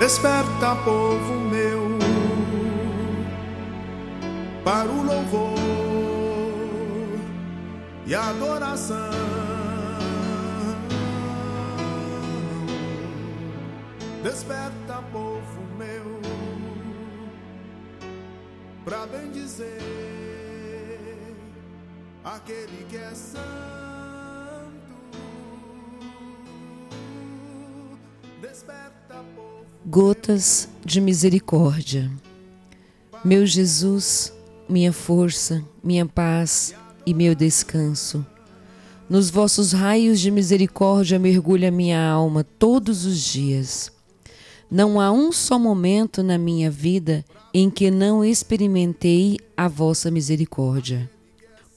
Desperta, povo meu, para o louvor e adoração. Desperta, povo meu, para bem dizer aquele que é santo. Gotas de misericórdia. Meu Jesus, minha força, minha paz e meu descanso. Nos vossos raios de misericórdia mergulha minha alma todos os dias. Não há um só momento na minha vida em que não experimentei a vossa misericórdia.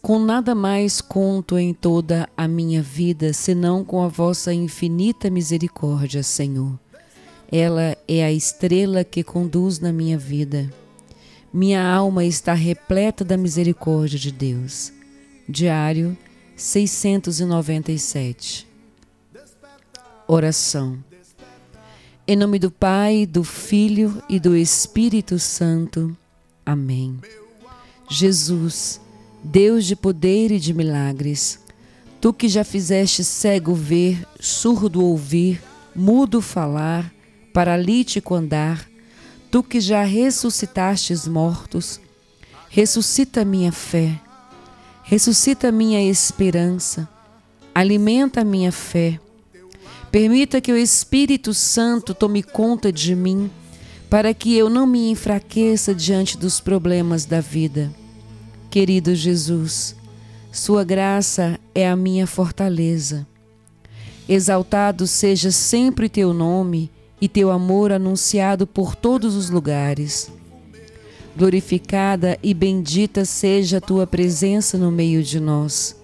Com nada mais conto em toda a minha vida senão com a vossa infinita misericórdia, Senhor. Ela é a estrela que conduz na minha vida. Minha alma está repleta da misericórdia de Deus. Diário 697. Oração. Em nome do Pai, do Filho e do Espírito Santo. Amém. Jesus, Deus de poder e de milagres, tu que já fizeste cego ver, surdo ouvir, mudo falar, paralítico andar, tu que já ressuscitastes mortos, ressuscita minha fé, ressuscita minha esperança, alimenta minha fé Permita que o Espírito Santo tome conta de mim, para que eu não me enfraqueça diante dos problemas da vida. Querido Jesus, Sua graça é a minha fortaleza. Exaltado seja sempre Teu nome e Teu amor anunciado por todos os lugares. Glorificada e bendita seja a Tua presença no meio de nós.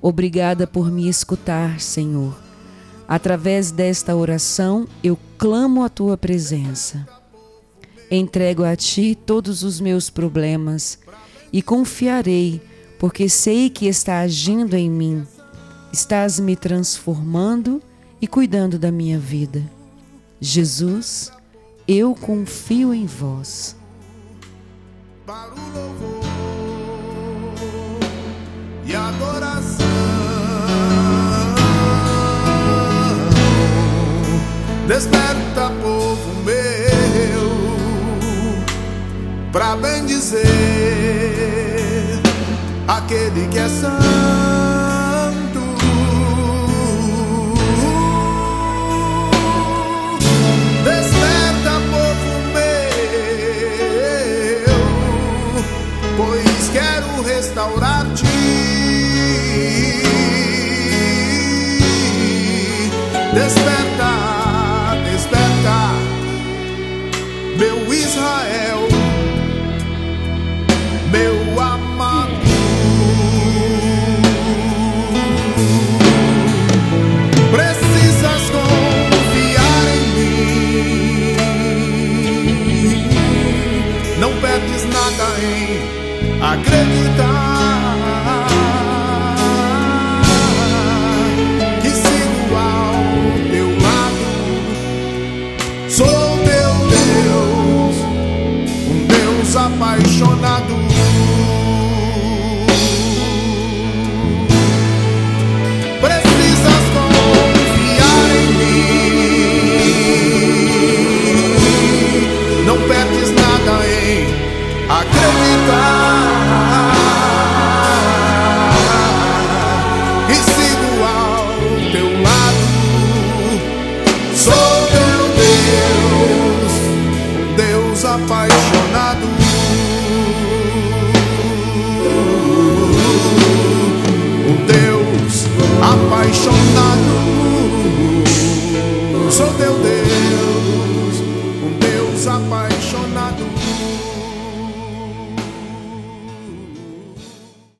Obrigada por me escutar, Senhor. Através desta oração, eu clamo a tua presença. Entrego a ti todos os meus problemas e confiarei, porque sei que está agindo em mim. Estás me transformando e cuidando da minha vida. Jesus, eu confio em vós. Para o louvor e adoração. Desperta, povo meu, pra bem dizer aquele que é santo. Desperta, povo meu, pois quero restaurar-te. Desperta, desperta, meu Israel, acreditar. Que sigo ao teu lado. Sou teu Deus, um Deus apaixonado. Acreditar.